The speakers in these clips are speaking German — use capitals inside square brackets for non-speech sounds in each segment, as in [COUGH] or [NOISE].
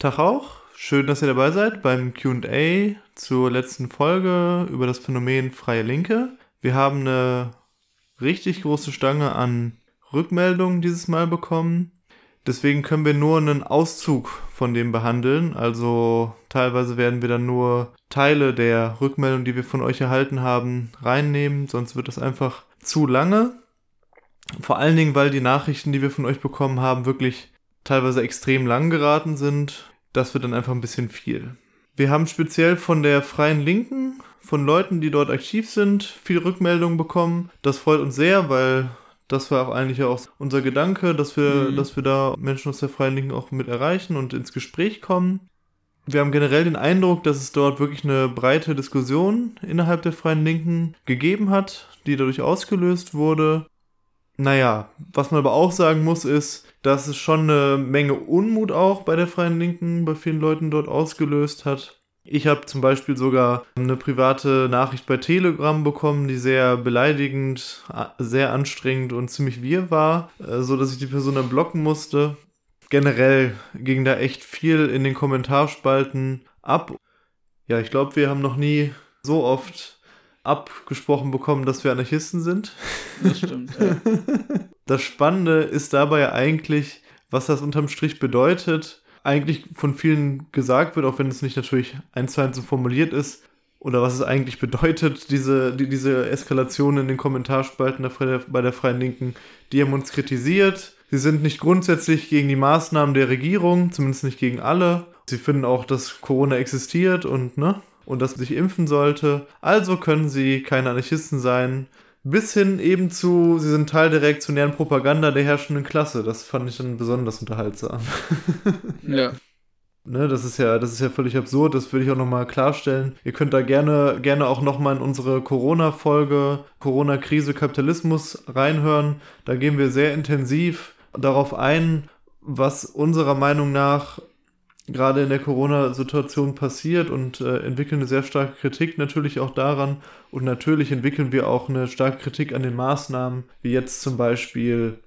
Tag auch. Schön, dass ihr dabei seid beim QA zur letzten Folge über das Phänomen freie Linke. Wir haben eine richtig große Stange an Rückmeldungen dieses Mal bekommen. Deswegen können wir nur einen Auszug von dem behandeln. Also teilweise werden wir dann nur Teile der Rückmeldung, die wir von euch erhalten haben, reinnehmen. Sonst wird das einfach zu lange. Vor allen Dingen, weil die Nachrichten, die wir von euch bekommen haben, wirklich teilweise extrem lang geraten sind. Das wird dann einfach ein bisschen viel. Wir haben speziell von der Freien Linken, von Leuten, die dort aktiv sind, viel Rückmeldungen bekommen. Das freut uns sehr, weil das war auch eigentlich auch unser Gedanke, dass wir, mhm. dass wir da Menschen aus der Freien Linken auch mit erreichen und ins Gespräch kommen. Wir haben generell den Eindruck, dass es dort wirklich eine breite Diskussion innerhalb der Freien Linken gegeben hat, die dadurch ausgelöst wurde. Naja, was man aber auch sagen muss, ist, dass es schon eine Menge Unmut auch bei der Freien Linken, bei vielen Leuten dort ausgelöst hat. Ich habe zum Beispiel sogar eine private Nachricht bei Telegram bekommen, die sehr beleidigend, sehr anstrengend und ziemlich wir war, äh, so dass ich die Person dann blocken musste. Generell ging da echt viel in den Kommentarspalten ab. Ja, ich glaube, wir haben noch nie so oft abgesprochen bekommen, dass wir Anarchisten sind. Das stimmt, ja. [LAUGHS] Das Spannende ist dabei eigentlich, was das unterm Strich bedeutet. Eigentlich von vielen gesagt wird, auch wenn es nicht natürlich eins zu eins so formuliert ist, oder was es eigentlich bedeutet, diese, die, diese Eskalation in den Kommentarspalten der, bei der Freien Linken. Die haben uns kritisiert. Sie sind nicht grundsätzlich gegen die Maßnahmen der Regierung, zumindest nicht gegen alle. Sie finden auch, dass Corona existiert und, ne, und dass man sich impfen sollte. Also können sie keine Anarchisten sein. Bis hin eben zu, sie sind Teil der reaktionären Propaganda der herrschenden Klasse. Das fand ich dann besonders unterhaltsam. [LAUGHS] ja. Ne, das ist ja, das ist ja völlig absurd, das würde ich auch nochmal klarstellen. Ihr könnt da gerne, gerne auch nochmal in unsere Corona-Folge, Corona-Krise, Kapitalismus reinhören. Da gehen wir sehr intensiv darauf ein, was unserer Meinung nach gerade in der Corona-Situation passiert und äh, entwickeln eine sehr starke Kritik natürlich auch daran. Und natürlich entwickeln wir auch eine starke Kritik an den Maßnahmen, wie jetzt zum Beispiel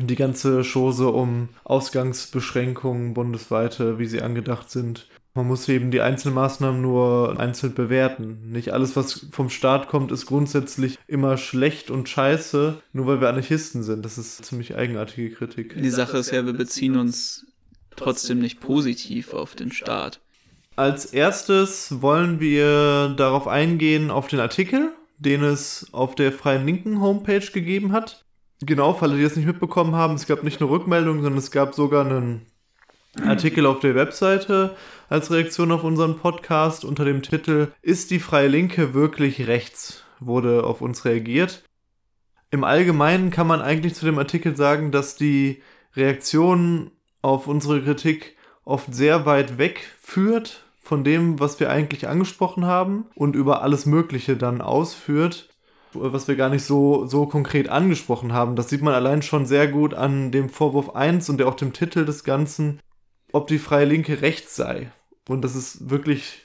die ganze Chose um Ausgangsbeschränkungen bundesweite, wie sie angedacht sind. Man muss eben die einzelnen Maßnahmen nur einzeln bewerten. Nicht alles, was vom Staat kommt, ist grundsätzlich immer schlecht und scheiße, nur weil wir Anarchisten sind. Das ist ziemlich eigenartige Kritik. Die Sache ist ja, wir beziehen uns trotzdem nicht positiv auf den Staat. Als erstes wollen wir darauf eingehen, auf den Artikel, den es auf der Freien Linken Homepage gegeben hat. Genau, falls die das nicht mitbekommen haben, es gab nicht eine Rückmeldung, sondern es gab sogar einen Artikel auf der Webseite als Reaktion auf unseren Podcast unter dem Titel Ist die Freie Linke wirklich rechts? wurde auf uns reagiert. Im Allgemeinen kann man eigentlich zu dem Artikel sagen, dass die Reaktionen auf unsere Kritik oft sehr weit weg führt von dem, was wir eigentlich angesprochen haben und über alles Mögliche dann ausführt, was wir gar nicht so, so konkret angesprochen haben. Das sieht man allein schon sehr gut an dem Vorwurf 1 und auch dem Titel des Ganzen, ob die Freie Linke rechts sei. Und das ist wirklich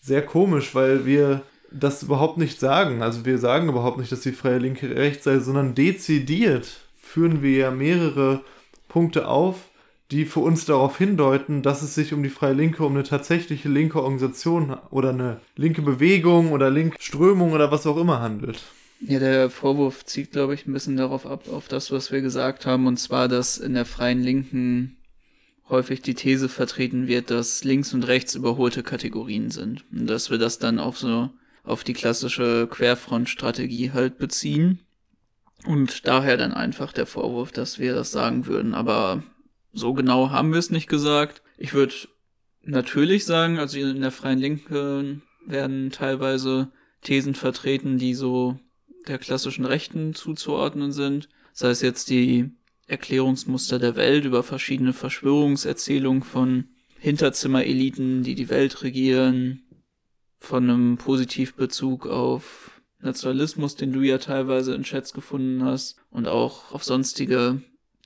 sehr komisch, weil wir das überhaupt nicht sagen. Also wir sagen überhaupt nicht, dass die Freie Linke rechts sei, sondern dezidiert führen wir ja mehrere Punkte auf, die für uns darauf hindeuten, dass es sich um die Freie Linke, um eine tatsächliche linke Organisation oder eine linke Bewegung oder linke Strömung oder was auch immer handelt. Ja, der Vorwurf zieht, glaube ich, ein bisschen darauf ab, auf das, was wir gesagt haben, und zwar, dass in der Freien Linken häufig die These vertreten wird, dass links und rechts überholte Kategorien sind. Und dass wir das dann auch so auf die klassische Querfrontstrategie halt beziehen. Und daher dann einfach der Vorwurf, dass wir das sagen würden. Aber so genau haben wir es nicht gesagt. Ich würde natürlich sagen, also in der Freien Linken werden teilweise Thesen vertreten, die so der klassischen Rechten zuzuordnen sind. Sei es jetzt die Erklärungsmuster der Welt über verschiedene Verschwörungserzählungen von Hinterzimmereliten, die die Welt regieren, von einem Positivbezug auf Nationalismus, den du ja teilweise in Chats gefunden hast, und auch auf sonstige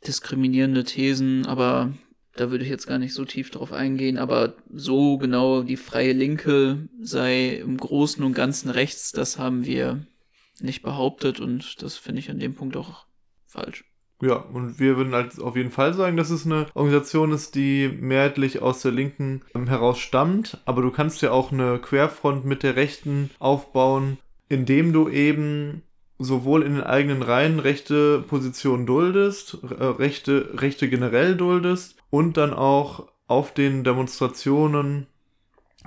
diskriminierende Thesen, aber da würde ich jetzt gar nicht so tief drauf eingehen, aber so genau die freie Linke sei im Großen und Ganzen rechts, das haben wir nicht behauptet und das finde ich an dem Punkt auch falsch. Ja, und wir würden halt auf jeden Fall sagen, dass es eine Organisation ist, die mehrheitlich aus der Linken ähm, heraus stammt. Aber du kannst ja auch eine Querfront mit der Rechten aufbauen, indem du eben sowohl in den eigenen Reihen rechte Positionen duldest, äh, rechte, rechte generell duldest und dann auch auf den Demonstrationen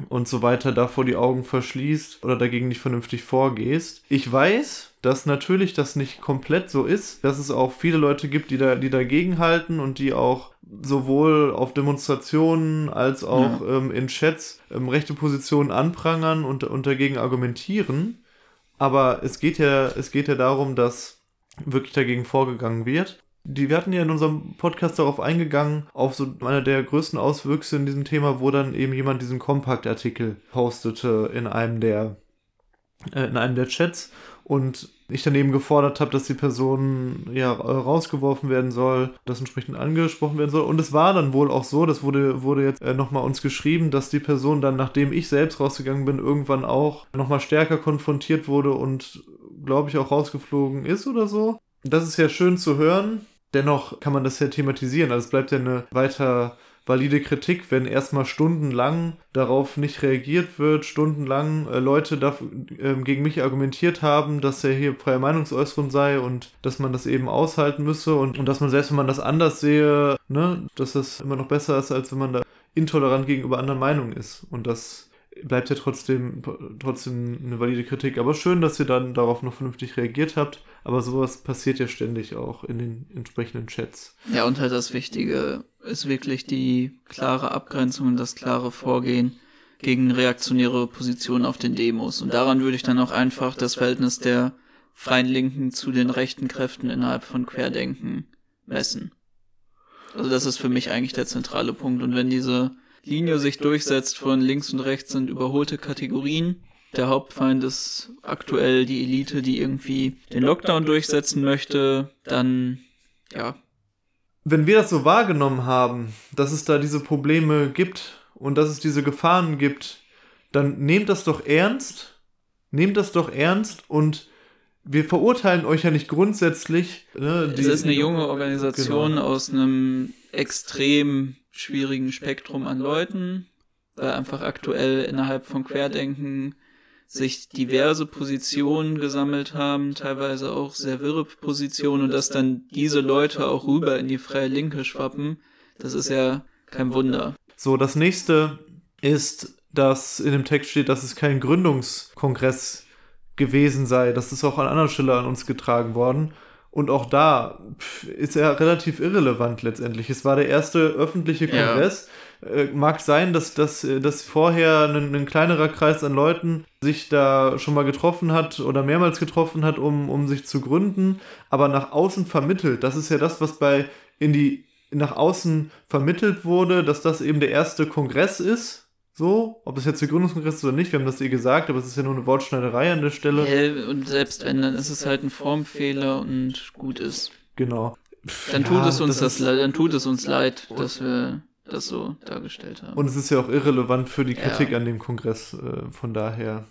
und so weiter davor die Augen verschließt oder dagegen nicht vernünftig vorgehst. Ich weiß, dass natürlich das nicht komplett so ist, dass es auch viele Leute gibt, die da, die dagegen halten und die auch sowohl auf Demonstrationen als auch ja. ähm, in Chats ähm, rechte Positionen anprangern und, und dagegen argumentieren. Aber es geht ja, es geht ja darum, dass wirklich dagegen vorgegangen wird. Die, wir hatten ja in unserem Podcast darauf eingegangen, auf so einer der größten Auswüchse in diesem Thema, wo dann eben jemand diesen Kompakt-Artikel postete in einem der, äh, in einem der Chats und ich dann eben gefordert habe, dass die Person ja rausgeworfen werden soll, das entsprechend angesprochen werden soll. Und es war dann wohl auch so, das wurde, wurde jetzt äh, nochmal uns geschrieben, dass die Person dann, nachdem ich selbst rausgegangen bin, irgendwann auch nochmal stärker konfrontiert wurde und, glaube ich, auch rausgeflogen ist oder so. Das ist ja schön zu hören. Dennoch kann man das ja thematisieren. Also es bleibt ja eine weiter valide Kritik, wenn erstmal stundenlang darauf nicht reagiert wird, stundenlang äh, Leute da, äh, gegen mich argumentiert haben, dass er hier freie Meinungsäußerung sei und dass man das eben aushalten müsse und, und dass man selbst, wenn man das anders sehe, ne, dass das immer noch besser ist, als wenn man da intolerant gegenüber anderen Meinungen ist. Und das bleibt ja trotzdem, trotzdem eine valide Kritik. Aber schön, dass ihr dann darauf noch vernünftig reagiert habt. Aber sowas passiert ja ständig auch in den entsprechenden Chats. Ja, und halt das Wichtige ist wirklich die klare Abgrenzung und das klare Vorgehen gegen reaktionäre Positionen auf den Demos. Und daran würde ich dann auch einfach das Verhältnis der freien Linken zu den rechten Kräften innerhalb von Querdenken messen. Also das ist für mich eigentlich der zentrale Punkt. Und wenn diese Linie sich durchsetzt von links und rechts sind überholte Kategorien. Der Hauptfeind ist aktuell die Elite, die irgendwie den Lockdown durchsetzen möchte. Dann, ja. Wenn wir das so wahrgenommen haben, dass es da diese Probleme gibt und dass es diese Gefahren gibt, dann nehmt das doch ernst. Nehmt das doch ernst und wir verurteilen euch ja nicht grundsätzlich. Ne, es ist eine junge Organisation genau. aus einem extrem schwierigen Spektrum an Leuten, weil einfach aktuell innerhalb von Querdenken sich diverse Positionen gesammelt haben, teilweise auch sehr wirre Positionen und dass dann diese Leute auch rüber in die freie Linke schwappen, das ist ja kein Wunder. So, das nächste ist, dass in dem Text steht, dass es kein Gründungskongress gewesen sei. Das ist auch an anderer Stelle an uns getragen worden. Und auch da ist er relativ irrelevant letztendlich. Es war der erste öffentliche Kongress. Ja. Äh, mag sein, dass, dass, dass vorher ein, ein, kleinerer Kreis an Leuten sich da schon mal getroffen hat oder mehrmals getroffen hat, um, um sich zu gründen, aber nach außen vermittelt. Das ist ja das, was bei in die nach außen vermittelt wurde, dass das eben der erste Kongress ist so, ob es jetzt der Gründungskongress ist oder nicht, wir haben das eh gesagt, aber es ist ja nur eine Wortschneiderei an der Stelle. Ja, und selbst wenn, dann ist es halt ein Formfehler und gut ist. Genau. Dann ja, tut es uns das, das dann tut es uns leid, dass wir das so dargestellt haben. Und es ist ja auch irrelevant für die Kritik ja. an dem Kongress, äh, von daher.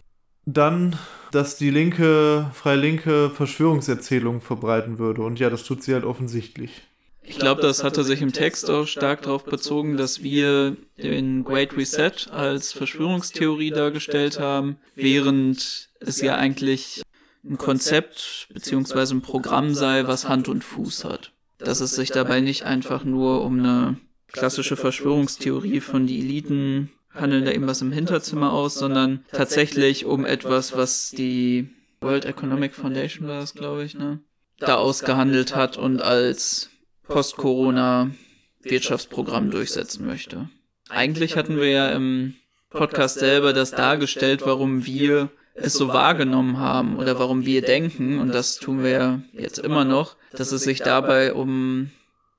Dann, dass die linke, freie Linke Verschwörungserzählungen verbreiten würde. Und ja, das tut sie halt offensichtlich. Ich glaube, das hatte sich im Text auch stark darauf bezogen, dass wir den Great Reset als Verschwörungstheorie dargestellt haben, während es ja eigentlich ein Konzept beziehungsweise ein Programm sei, was Hand und Fuß hat. Dass es sich dabei nicht einfach nur um eine klassische Verschwörungstheorie von die Eliten handeln da irgendwas im Hinterzimmer aus, sondern tatsächlich um etwas, was die World Economic Foundation war das, glaube ich, ne? Da ausgehandelt hat und als Post-Corona-Wirtschaftsprogramm durchsetzen möchte. Eigentlich hatten wir ja im Podcast selber das dargestellt, warum wir es so wahrgenommen haben oder warum wir denken, und das tun wir jetzt immer noch, dass es sich dabei um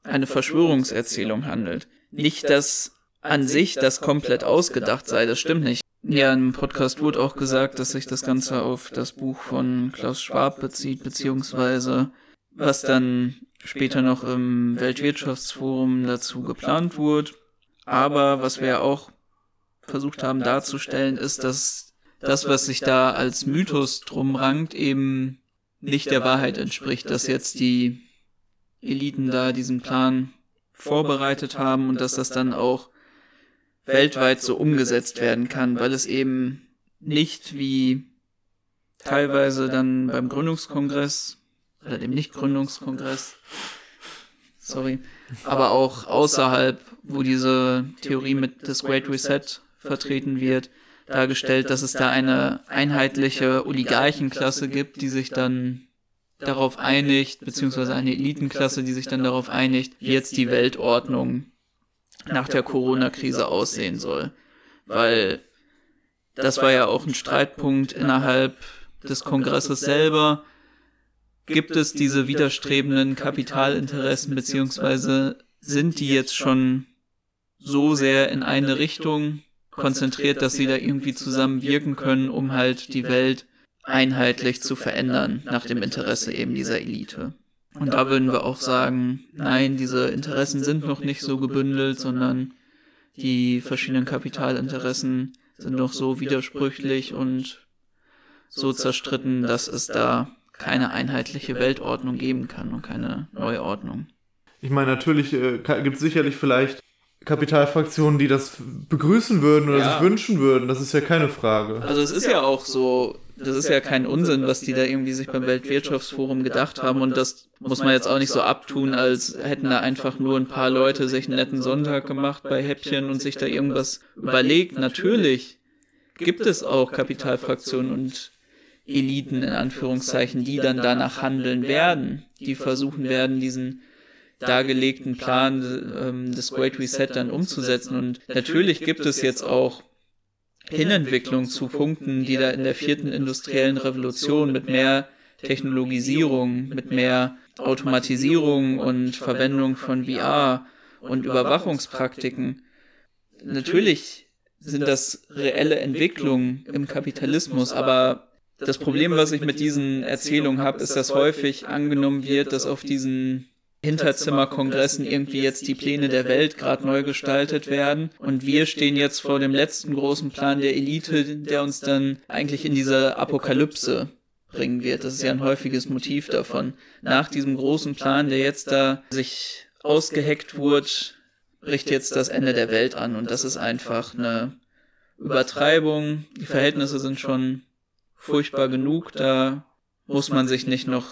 eine Verschwörungserzählung handelt. Nicht, dass an sich das komplett ausgedacht sei, das stimmt nicht. Ja, im Podcast wurde auch gesagt, dass sich das Ganze auf das Buch von Klaus Schwab bezieht, beziehungsweise was dann später noch im Weltwirtschaftsforum dazu geplant wurde. Aber was wir auch versucht haben darzustellen, ist, dass das, was sich da als Mythos drum rankt, eben nicht der Wahrheit entspricht, dass jetzt die Eliten da diesen Plan vorbereitet haben und dass das dann auch weltweit so umgesetzt werden kann, weil es eben nicht wie teilweise dann beim Gründungskongress oder dem Nicht-Gründungskongress, sorry, aber auch außerhalb, wo diese Theorie mit des Great Reset vertreten wird, dargestellt, dass es da eine einheitliche Oligarchenklasse gibt, die sich dann darauf einigt, beziehungsweise eine Elitenklasse, die sich dann darauf einigt, wie jetzt die Weltordnung nach der Corona-Krise aussehen soll. Weil das war ja auch ein Streitpunkt innerhalb des Kongresses selber. Gibt es diese widerstrebenden Kapitalinteressen, beziehungsweise sind die jetzt schon so sehr in eine Richtung konzentriert, dass sie da irgendwie zusammen wirken können, um halt die Welt einheitlich zu verändern, nach dem Interesse eben dieser Elite. Und da würden wir auch sagen, nein, diese Interessen sind noch nicht so gebündelt, sondern die verschiedenen Kapitalinteressen sind noch so widersprüchlich und so zerstritten, dass es da keine einheitliche Weltordnung geben kann und keine Neuordnung. Ich meine, natürlich äh, gibt es sicherlich vielleicht Kapitalfraktionen, die das begrüßen würden oder ja. sich wünschen würden. Das ist ja keine Frage. Also es ist ja auch so, das ist ja kein Unsinn, was die da irgendwie sich beim Weltwirtschaftsforum gedacht haben und das muss man jetzt auch nicht so abtun, als hätten da einfach nur ein paar Leute sich einen netten Sonntag gemacht bei Häppchen und sich da irgendwas überlegt. Natürlich gibt es auch Kapitalfraktionen und Eliten in Anführungszeichen, die dann danach handeln werden, die versuchen werden, diesen dargelegten Plan ähm, des Great Reset dann umzusetzen. Und natürlich gibt es jetzt auch Hinentwicklung zu Punkten, die da in der vierten industriellen Revolution mit mehr Technologisierung, mit mehr Automatisierung und Verwendung von VR und Überwachungspraktiken. Natürlich sind das reelle Entwicklungen im Kapitalismus, aber das Problem, was ich mit diesen Erzählungen habe, ist, dass häufig angenommen wird, dass auf diesen Hinterzimmerkongressen irgendwie jetzt die Pläne der Welt gerade neu gestaltet werden. Und wir stehen jetzt vor dem letzten großen Plan der Elite, der uns dann eigentlich in diese Apokalypse bringen wird. Das ist ja ein häufiges Motiv davon. Nach diesem großen Plan, der jetzt da sich ausgeheckt wurde, bricht jetzt das Ende der Welt an. Und das ist einfach eine Übertreibung. Die Verhältnisse sind schon furchtbar genug. Da muss man sich nicht noch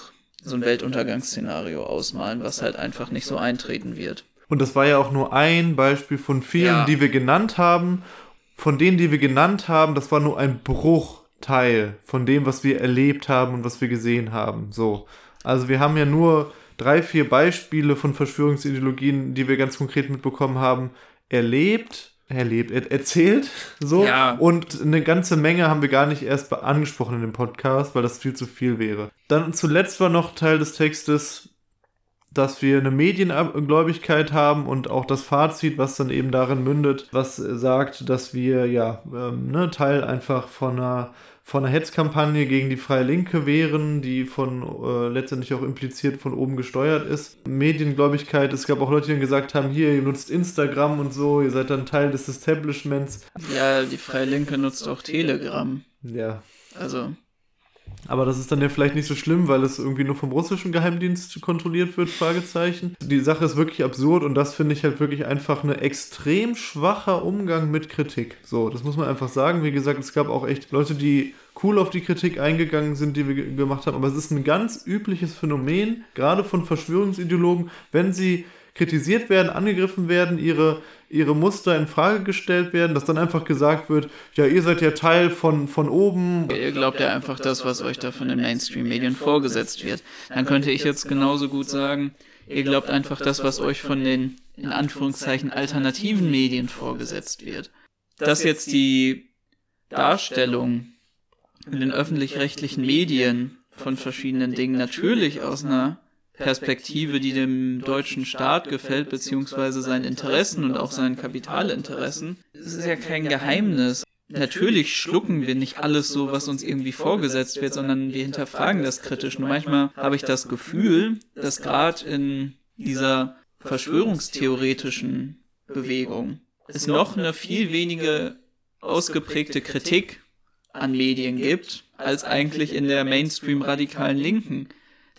so ein Weltuntergangsszenario ausmalen, was halt einfach nicht so eintreten wird. Und das war ja auch nur ein Beispiel von vielen, ja. die wir genannt haben. Von denen, die wir genannt haben, das war nur ein Bruchteil von dem, was wir erlebt haben und was wir gesehen haben. So. Also wir haben ja nur drei, vier Beispiele von Verschwörungsideologien, die wir ganz konkret mitbekommen haben, erlebt erlebt, er erzählt, so. Ja. Und eine ganze Menge haben wir gar nicht erst angesprochen in dem Podcast, weil das viel zu viel wäre. Dann zuletzt war noch Teil des Textes, dass wir eine Mediengläubigkeit haben und auch das Fazit, was dann eben darin mündet, was sagt, dass wir ja ähm, ne, Teil einfach von einer von einer Hetzkampagne gegen die Freie Linke wären, die von äh, letztendlich auch impliziert von oben gesteuert ist. Mediengläubigkeit, es gab auch Leute, die gesagt haben, hier, ihr nutzt Instagram und so, ihr seid dann Teil des Establishments. Ja, die Freie Linke nutzt auch Telegram. Ja. Also. Aber das ist dann ja vielleicht nicht so schlimm, weil es irgendwie nur vom russischen Geheimdienst kontrolliert wird, Fragezeichen. Die Sache ist wirklich absurd und das finde ich halt wirklich einfach ein extrem schwacher Umgang mit Kritik. So, das muss man einfach sagen. Wie gesagt, es gab auch echt Leute, die cool auf die Kritik eingegangen sind, die wir gemacht haben. Aber es ist ein ganz übliches Phänomen, gerade von Verschwörungsideologen, wenn sie kritisiert werden, angegriffen werden, ihre, ihre Muster in Frage gestellt werden, dass dann einfach gesagt wird, ja, ihr seid ja Teil von, von oben. Ihr glaubt ja einfach das, was euch da von den Mainstream-Medien vorgesetzt wird. Dann könnte ich jetzt genauso gut sagen, ihr glaubt einfach das, was euch von den, in Anführungszeichen, alternativen Medien vorgesetzt wird. Dass jetzt die Darstellung in den öffentlich-rechtlichen Medien von verschiedenen Dingen natürlich aus einer Perspektive, die dem deutschen Staat gefällt, beziehungsweise seinen Interessen und auch seinen Kapitalinteressen. Es ist ja kein Geheimnis. Natürlich schlucken wir nicht alles so, was uns irgendwie vorgesetzt wird, sondern wir hinterfragen das kritisch. Nur manchmal habe ich das Gefühl, dass gerade in dieser verschwörungstheoretischen Bewegung es noch eine viel weniger ausgeprägte Kritik an Medien gibt, als eigentlich in der Mainstream-radikalen Linken.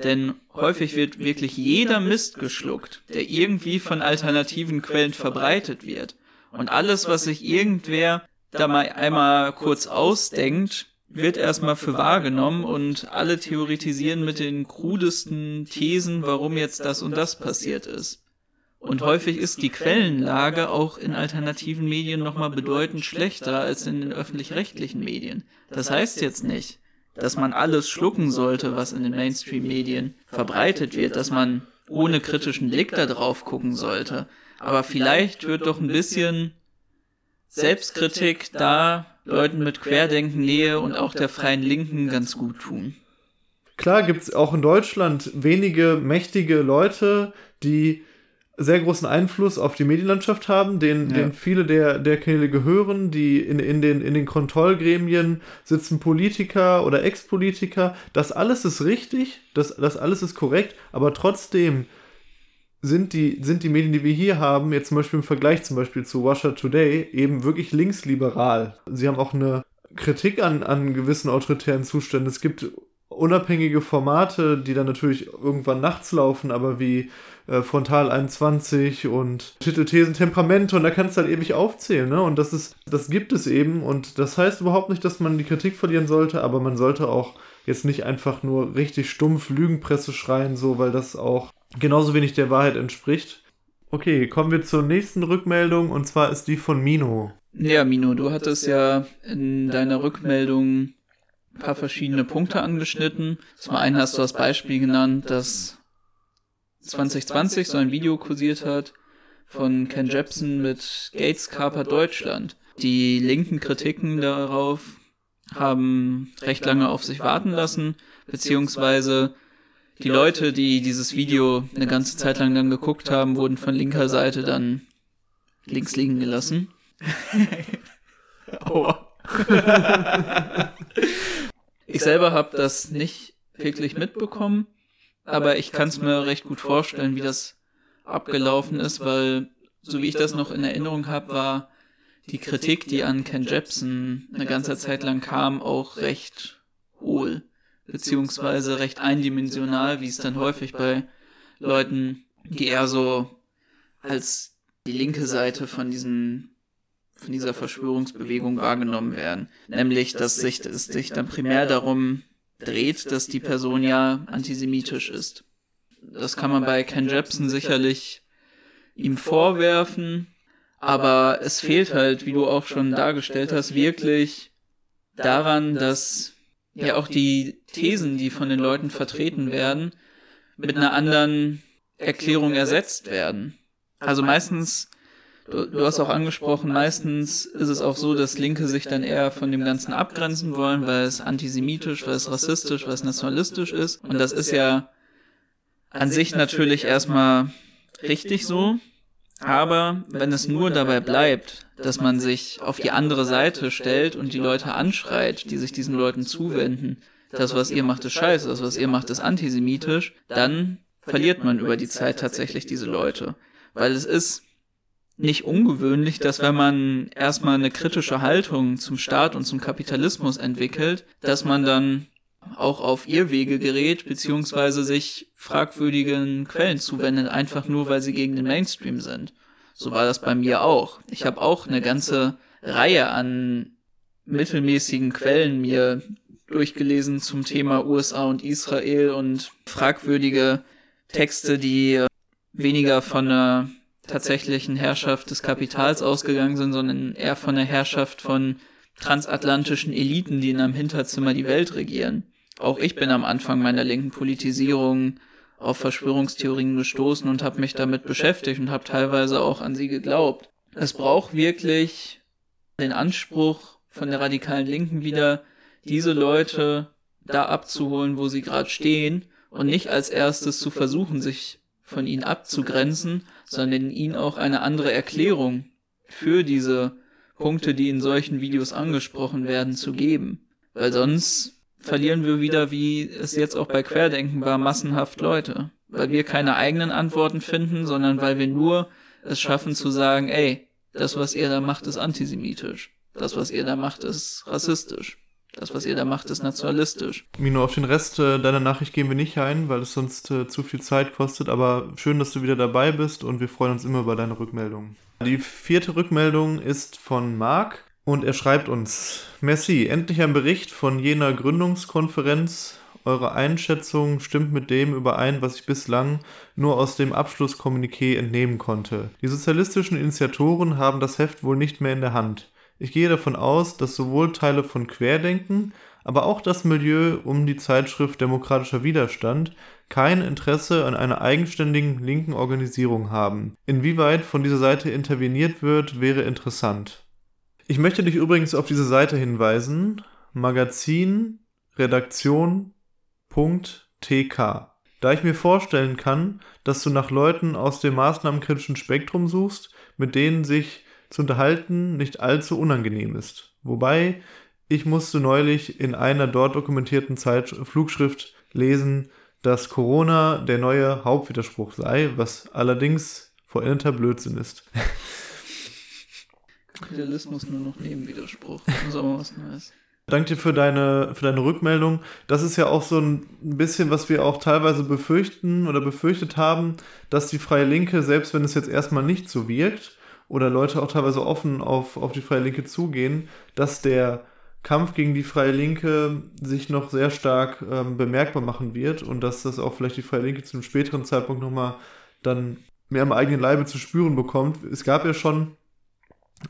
Denn häufig wird wirklich jeder Mist geschluckt, der irgendwie von alternativen Quellen verbreitet wird. Und alles, was sich irgendwer da mal einmal kurz ausdenkt, wird erstmal für wahrgenommen und alle theoretisieren mit den krudesten Thesen, warum jetzt das und das passiert ist. Und häufig ist die Quellenlage auch in alternativen Medien nochmal bedeutend schlechter als in den öffentlich-rechtlichen Medien. Das heißt jetzt nicht, dass man alles schlucken sollte, was in den Mainstream-Medien verbreitet wird, dass man ohne kritischen Blick da drauf gucken sollte. Aber vielleicht wird doch ein bisschen Selbstkritik da Leuten mit Querdenken, Nähe und auch der freien Linken ganz gut tun. Klar gibt es auch in Deutschland wenige mächtige Leute, die sehr großen Einfluss auf die Medienlandschaft haben, denen, ja. denen viele der, der Kanäle gehören, die in, in, den, in den Kontrollgremien sitzen Politiker oder Ex-Politiker. Das alles ist richtig, das, das alles ist korrekt, aber trotzdem sind die, sind die Medien, die wir hier haben, jetzt zum Beispiel im Vergleich zum Beispiel zu Russia Today, eben wirklich linksliberal. Sie haben auch eine Kritik an, an gewissen autoritären Zuständen. Es gibt unabhängige Formate, die dann natürlich irgendwann nachts laufen, aber wie äh, Frontal 21 und Titel, Thesen, Temperamente und da kannst du halt ewig aufzählen, ne? Und das ist, das gibt es eben und das heißt überhaupt nicht, dass man die Kritik verlieren sollte, aber man sollte auch jetzt nicht einfach nur richtig stumpf Lügenpresse schreien, so, weil das auch genauso wenig der Wahrheit entspricht. Okay, kommen wir zur nächsten Rückmeldung und zwar ist die von Mino. Ja, Mino, du hattest ja in deiner Rückmeldung ein paar verschiedene Punkte angeschnitten. Zum einen hast du als Beispiel genannt, dass 2020 so ein Video kursiert hat von Ken Jepsen mit Gates Carper Deutschland. Die linken Kritiken darauf haben recht lange auf sich warten lassen, beziehungsweise die Leute, die dieses Video eine ganze Zeit lang dann geguckt haben, wurden von linker Seite dann links liegen gelassen. [LAUGHS] Aua. ich selber habe das nicht wirklich mitbekommen, aber ich kann es mir recht gut vorstellen, wie das abgelaufen ist, weil so wie ich das noch in Erinnerung habe, war die Kritik, die an Ken Jepsen eine ganze Zeit lang kam, auch recht hohl, beziehungsweise recht eindimensional, wie es dann häufig bei Leuten, die eher so als die linke Seite von diesen von dieser Verschwörungsbewegung wahrgenommen werden. Nämlich, dass sich, es sich dann primär darum dreht, dass die Person ja antisemitisch ist. Das kann man bei Ken Jepsen sicherlich ihm vorwerfen, aber es fehlt halt, wie du auch schon dargestellt hast, wirklich daran, dass ja auch die Thesen, die von den Leuten vertreten werden, mit einer anderen Erklärung ersetzt werden. Also meistens, du, du hast auch angesprochen, meistens ist es auch so, dass Linke sich dann eher von dem Ganzen abgrenzen wollen, weil es antisemitisch, weil es rassistisch, weil es nationalistisch ist. Und das ist ja an sich natürlich erstmal richtig so. Aber wenn es nur dabei bleibt, dass man sich auf die andere Seite stellt und die Leute anschreit, die sich diesen Leuten zuwenden, das, was ihr macht, ist scheiße, das, was ihr macht, ist antisemitisch, dann verliert man über die Zeit tatsächlich diese Leute. Weil es ist nicht ungewöhnlich, dass wenn man erstmal eine kritische Haltung zum Staat und zum Kapitalismus entwickelt, dass man dann auch auf Irrwege gerät, beziehungsweise sich fragwürdigen Quellen zuwendet, einfach nur, weil sie gegen den Mainstream sind. So war das bei mir auch. Ich habe auch eine ganze Reihe an mittelmäßigen Quellen mir durchgelesen zum Thema USA und Israel und fragwürdige Texte, die weniger von einer tatsächlichen Herrschaft des Kapitals ausgegangen sind, sondern eher von der Herrschaft von transatlantischen Eliten, die in einem Hinterzimmer die Welt regieren. Auch ich bin am Anfang meiner linken Politisierung auf Verschwörungstheorien gestoßen und habe mich damit beschäftigt und habe teilweise auch an sie geglaubt. Es braucht wirklich den Anspruch von der radikalen Linken wieder, diese Leute da abzuholen, wo sie gerade stehen und nicht als erstes zu versuchen, sich von ihnen abzugrenzen, sondern ihnen auch eine andere Erklärung für diese Punkte, die in solchen Videos angesprochen werden, zu geben. Weil sonst verlieren wir wieder, wie es jetzt auch bei Querdenken war, massenhaft Leute. Weil wir keine eigenen Antworten finden, sondern weil wir nur es schaffen zu sagen, ey, das, was ihr da macht, ist antisemitisch. Das, was ihr da macht, ist rassistisch. Das, was ihr da macht, ist nationalistisch. Mino, auf den Rest äh, deiner Nachricht gehen wir nicht ein, weil es sonst äh, zu viel Zeit kostet. Aber schön, dass du wieder dabei bist und wir freuen uns immer über deine Rückmeldungen. Die vierte Rückmeldung ist von Marc und er schreibt uns: Merci, endlich ein Bericht von jener Gründungskonferenz. Eure Einschätzung stimmt mit dem überein, was ich bislang nur aus dem Abschlusskommuniqué entnehmen konnte. Die sozialistischen Initiatoren haben das Heft wohl nicht mehr in der Hand. Ich gehe davon aus, dass sowohl Teile von Querdenken, aber auch das Milieu um die Zeitschrift Demokratischer Widerstand kein Interesse an einer eigenständigen linken Organisierung haben. Inwieweit von dieser Seite interveniert wird, wäre interessant. Ich möchte dich übrigens auf diese Seite hinweisen: Magazin Redaktion.tk. Da ich mir vorstellen kann, dass du nach Leuten aus dem maßnahmenkritischen Spektrum suchst, mit denen sich zu unterhalten nicht allzu unangenehm ist. Wobei ich musste neulich in einer dort dokumentierten Zeit Flugschrift lesen, dass Corona der neue Hauptwiderspruch sei, was allerdings vollendeter Blödsinn ist. [LAUGHS] Kapitalismus nur noch Nebenwiderspruch. Das ist aber was Neues. Danke dir für deine, für deine Rückmeldung. Das ist ja auch so ein bisschen, was wir auch teilweise befürchten oder befürchtet haben, dass die Freie Linke, selbst wenn es jetzt erstmal nicht so wirkt, oder Leute auch teilweise offen auf, auf die Freie Linke zugehen, dass der Kampf gegen die Freie Linke sich noch sehr stark ähm, bemerkbar machen wird und dass das auch vielleicht die Freie Linke zu einem späteren Zeitpunkt nochmal dann mehr am eigenen Leibe zu spüren bekommt. Es gab ja schon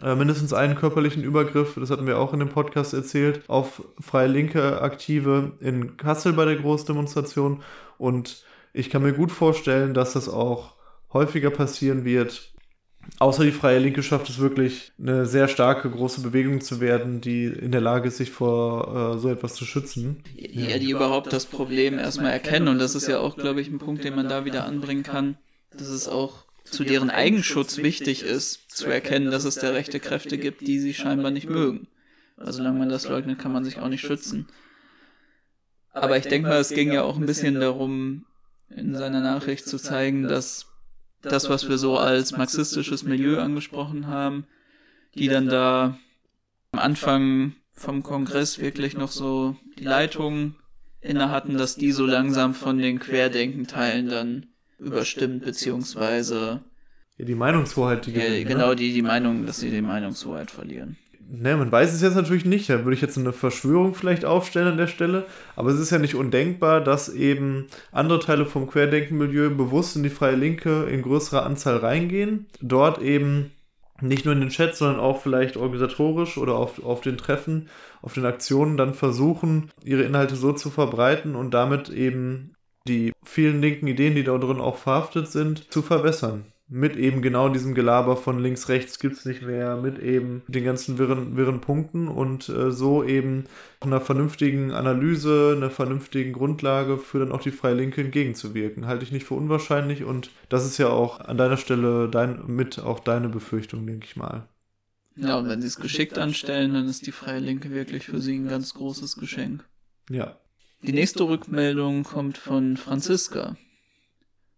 äh, mindestens einen körperlichen Übergriff, das hatten wir auch in dem Podcast erzählt, auf Freie Linke Aktive in Kassel bei der Großdemonstration und ich kann mir gut vorstellen, dass das auch häufiger passieren wird, Außer die Freie Linke schafft es wirklich, eine sehr starke, große Bewegung zu werden, die in der Lage ist, sich vor äh, so etwas zu schützen. Ja, die überhaupt das Problem erstmal erkennen. Und das ist ja auch, glaube ich, ein Punkt, den man da wieder anbringen kann, dass es auch zu deren Eigenschutz wichtig ist, zu erkennen, dass es da rechte Kräfte gibt, die sie scheinbar nicht mögen. Also solange man das leugnet, kann man sich auch nicht schützen. Aber ich denke mal, es ging ja auch ein bisschen darum, in seiner Nachricht zu zeigen, dass das, was wir so als marxistisches Milieu angesprochen haben, die dann da am Anfang vom Kongress wirklich noch so die Leitung inne hatten, dass die so langsam von den Querdenkenteilen dann überstimmt, beziehungsweise ja, die Meinungshoheit, die ja, Genau, ne? die, die Meinung, dass sie die Meinungshoheit verlieren. Ne, man weiß es jetzt natürlich nicht. Da würde ich jetzt eine Verschwörung vielleicht aufstellen an der Stelle. Aber es ist ja nicht undenkbar, dass eben andere Teile vom Querdenkenmilieu bewusst in die Freie Linke in größerer Anzahl reingehen. Dort eben nicht nur in den Chats, sondern auch vielleicht organisatorisch oder auf, auf den Treffen, auf den Aktionen dann versuchen, ihre Inhalte so zu verbreiten und damit eben die vielen linken Ideen, die da drin auch verhaftet sind, zu verbessern mit eben genau diesem Gelaber von links, rechts gibt es nicht mehr, mit eben den ganzen wirren, wirren Punkten und äh, so eben einer vernünftigen Analyse, einer vernünftigen Grundlage für dann auch die Freie Linke entgegenzuwirken. Halte ich nicht für unwahrscheinlich und das ist ja auch an deiner Stelle dein, mit auch deine Befürchtung, denke ich mal. Ja, und wenn sie es geschickt anstellen, dann ist die Freie Linke wirklich für sie ein ganz großes Geschenk. Ja. Die nächste Rückmeldung kommt von Franziska.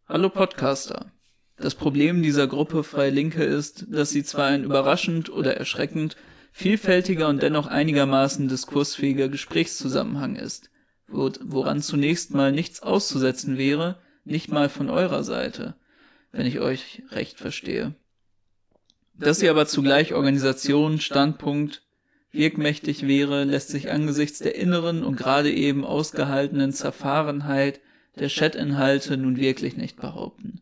Hallo Podcaster. Das Problem dieser Gruppe Freie Linke ist, dass sie zwar ein überraschend oder erschreckend vielfältiger und dennoch einigermaßen diskursfähiger Gesprächszusammenhang ist, woran zunächst mal nichts auszusetzen wäre, nicht mal von eurer Seite, wenn ich euch recht verstehe. Dass sie aber zugleich Organisation, Standpunkt, wirkmächtig wäre, lässt sich angesichts der inneren und gerade eben ausgehaltenen Zerfahrenheit der Chatinhalte nun wirklich nicht behaupten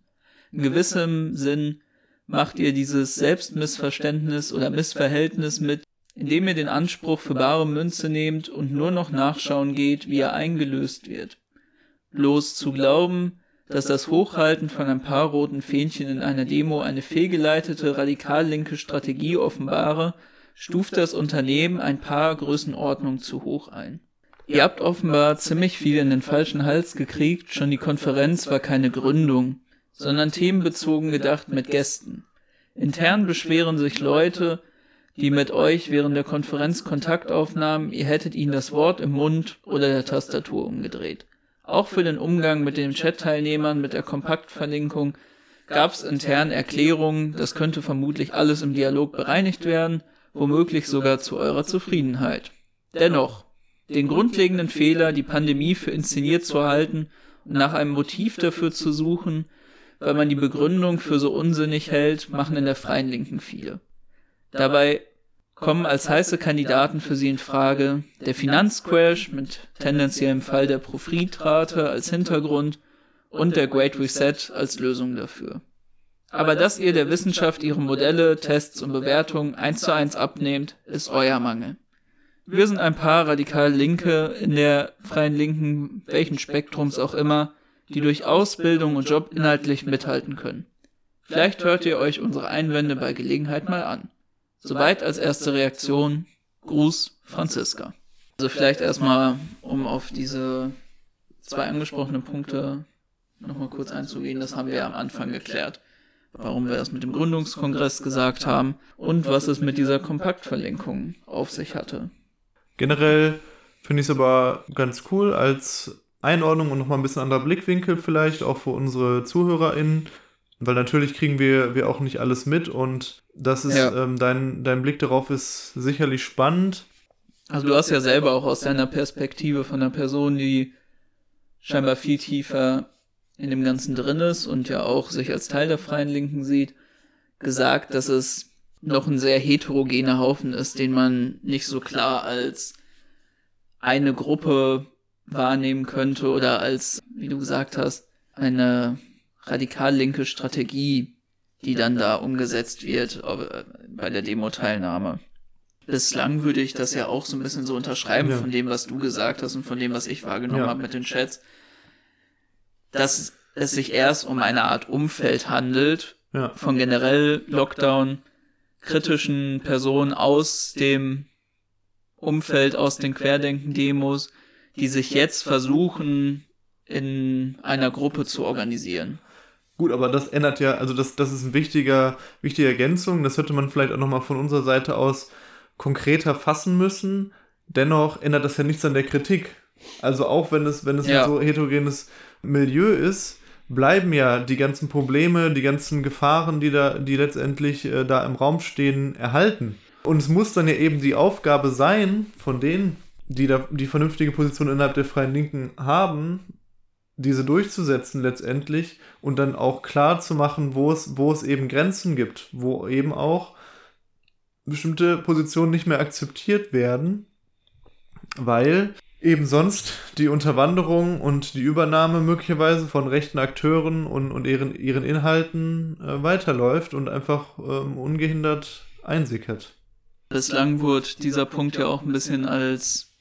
in gewissem Sinn macht ihr dieses Selbstmissverständnis oder Missverhältnis mit, indem ihr den Anspruch für bare Münze nehmt und nur noch nachschauen geht, wie er eingelöst wird. Bloß zu glauben, dass das Hochhalten von ein paar roten Fähnchen in einer Demo eine fehlgeleitete radikal linke Strategie offenbare, stuft das Unternehmen ein paar Größenordnungen zu hoch ein. Ihr habt offenbar ziemlich viel in den falschen Hals gekriegt, schon die Konferenz war keine Gründung sondern themenbezogen gedacht mit Gästen. Intern beschweren sich Leute, die mit euch während der Konferenz Kontakt aufnahmen, ihr hättet ihnen das Wort im Mund oder der Tastatur umgedreht. Auch für den Umgang mit den Chat-Teilnehmern mit der Kompaktverlinkung gab es intern Erklärungen, das könnte vermutlich alles im Dialog bereinigt werden, womöglich sogar zu eurer Zufriedenheit. Dennoch, den grundlegenden Fehler, die Pandemie für inszeniert zu halten und nach einem Motiv dafür zu suchen, weil man die Begründung für so unsinnig hält, machen in der freien Linken viele. Dabei kommen als heiße Kandidaten für sie in Frage der Finanzcrash mit tendenziellem Fall der Profitrate als Hintergrund und der Great Reset als Lösung dafür. Aber dass ihr der Wissenschaft ihre Modelle, Tests und Bewertungen eins zu eins abnehmt, ist euer Mangel. Wir sind ein paar radikal Linke in der freien Linken, welchen Spektrums auch immer, die durch Ausbildung und Job inhaltlich mithalten können. Vielleicht hört ihr euch unsere Einwände bei Gelegenheit mal an. Soweit als erste Reaktion. Gruß, Franziska. Also vielleicht erstmal, um auf diese zwei angesprochenen Punkte nochmal kurz einzugehen, das haben wir am Anfang geklärt. Warum wir das mit dem Gründungskongress gesagt haben und was es mit dieser Kompaktverlinkung auf sich hatte. Generell finde ich es aber ganz cool als Einordnung und nochmal ein bisschen anderer Blickwinkel vielleicht, auch für unsere ZuhörerInnen. Weil natürlich kriegen wir, wir auch nicht alles mit und das ist, ja. ähm, dein, dein Blick darauf ist sicherlich spannend. Also du hast ja selber auch aus deiner Perspektive von einer Person, die scheinbar viel tiefer in dem Ganzen drin ist und ja auch sich als Teil der Freien Linken sieht, gesagt, dass es noch ein sehr heterogener Haufen ist, den man nicht so klar als eine Gruppe wahrnehmen könnte oder als, wie du gesagt hast, eine radikal linke Strategie, die dann da umgesetzt wird äh, bei der Demo-Teilnahme. Bislang würde ich das ja auch so ein bisschen so unterschreiben ja. von dem, was du gesagt hast und von dem, was ich wahrgenommen ja. habe mit den Chats, dass es sich erst um eine Art Umfeld handelt, ja. von generell Lockdown, kritischen Personen aus dem Umfeld, aus den Querdenken-Demos, die sich jetzt versuchen, in einer Gruppe zu organisieren. Gut, aber das ändert ja, also das, das ist ein wichtiger, wichtige Ergänzung. Das hätte man vielleicht auch nochmal von unserer Seite aus konkreter fassen müssen. Dennoch ändert das ja nichts an der Kritik. Also auch wenn es, wenn es ja. ein so heterogenes Milieu ist, bleiben ja die ganzen Probleme, die ganzen Gefahren, die da, die letztendlich äh, da im Raum stehen, erhalten. Und es muss dann ja eben die Aufgabe sein, von denen, die da die vernünftige Position innerhalb der Freien Linken haben, diese durchzusetzen letztendlich und dann auch klar zu machen, wo es, wo es eben Grenzen gibt, wo eben auch bestimmte Positionen nicht mehr akzeptiert werden, weil eben sonst die Unterwanderung und die Übernahme möglicherweise von rechten Akteuren und, und ihren, ihren Inhalten äh, weiterläuft und einfach ähm, ungehindert einsickert. Bislang wurde dieser Punkt ja auch ein bisschen als